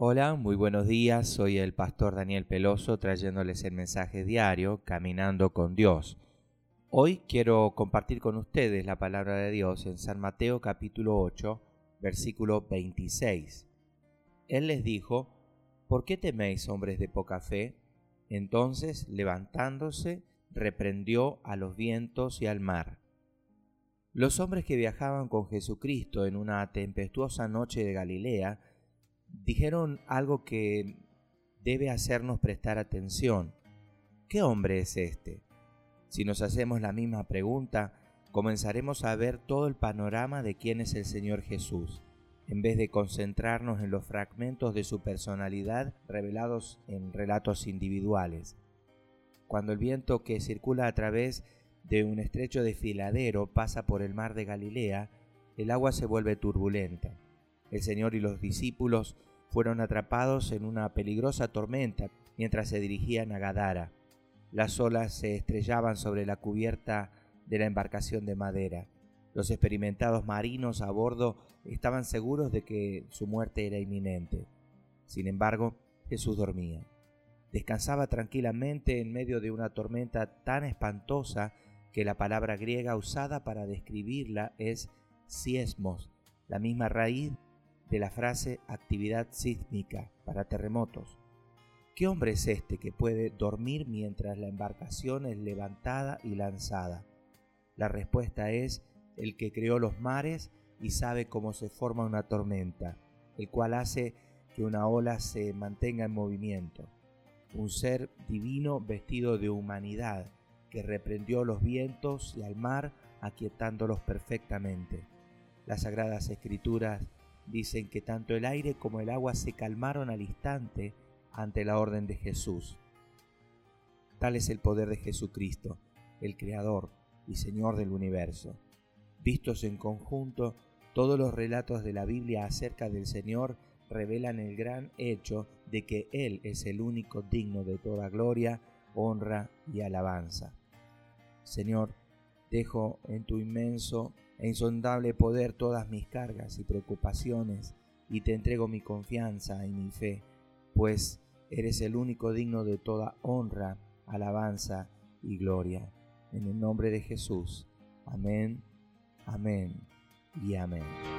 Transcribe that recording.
Hola, muy buenos días. Soy el pastor Daniel Peloso trayéndoles el mensaje diario Caminando con Dios. Hoy quiero compartir con ustedes la palabra de Dios en San Mateo capítulo 8, versículo 26. Él les dijo, ¿por qué teméis hombres de poca fe? Entonces, levantándose, reprendió a los vientos y al mar. Los hombres que viajaban con Jesucristo en una tempestuosa noche de Galilea dijeron algo que debe hacernos prestar atención. ¿Qué hombre es este? Si nos hacemos la misma pregunta, comenzaremos a ver todo el panorama de quién es el Señor Jesús, en vez de concentrarnos en los fragmentos de su personalidad revelados en relatos individuales. Cuando el viento que circula a través de un estrecho desfiladero pasa por el mar de Galilea, el agua se vuelve turbulenta. El Señor y los discípulos fueron atrapados en una peligrosa tormenta mientras se dirigían a Gadara. Las olas se estrellaban sobre la cubierta de la embarcación de madera. Los experimentados marinos a bordo estaban seguros de que su muerte era inminente. Sin embargo, Jesús dormía. Descansaba tranquilamente en medio de una tormenta tan espantosa que la palabra griega usada para describirla es siesmos, la misma raíz de la frase actividad sísmica para terremotos. ¿Qué hombre es este que puede dormir mientras la embarcación es levantada y lanzada? La respuesta es el que creó los mares y sabe cómo se forma una tormenta, el cual hace que una ola se mantenga en movimiento. Un ser divino vestido de humanidad que reprendió los vientos y al mar aquietándolos perfectamente. Las sagradas escrituras dicen que tanto el aire como el agua se calmaron al instante ante la orden de Jesús. Tal es el poder de Jesucristo, el Creador y Señor del universo. Vistos en conjunto, todos los relatos de la Biblia acerca del Señor revelan el gran hecho de que Él es el único digno de toda gloria, honra y alabanza. Señor, dejo en tu inmenso e insondable poder todas mis cargas y preocupaciones, y te entrego mi confianza y mi fe, pues eres el único digno de toda honra, alabanza y gloria. En el nombre de Jesús. Amén, amén y amén.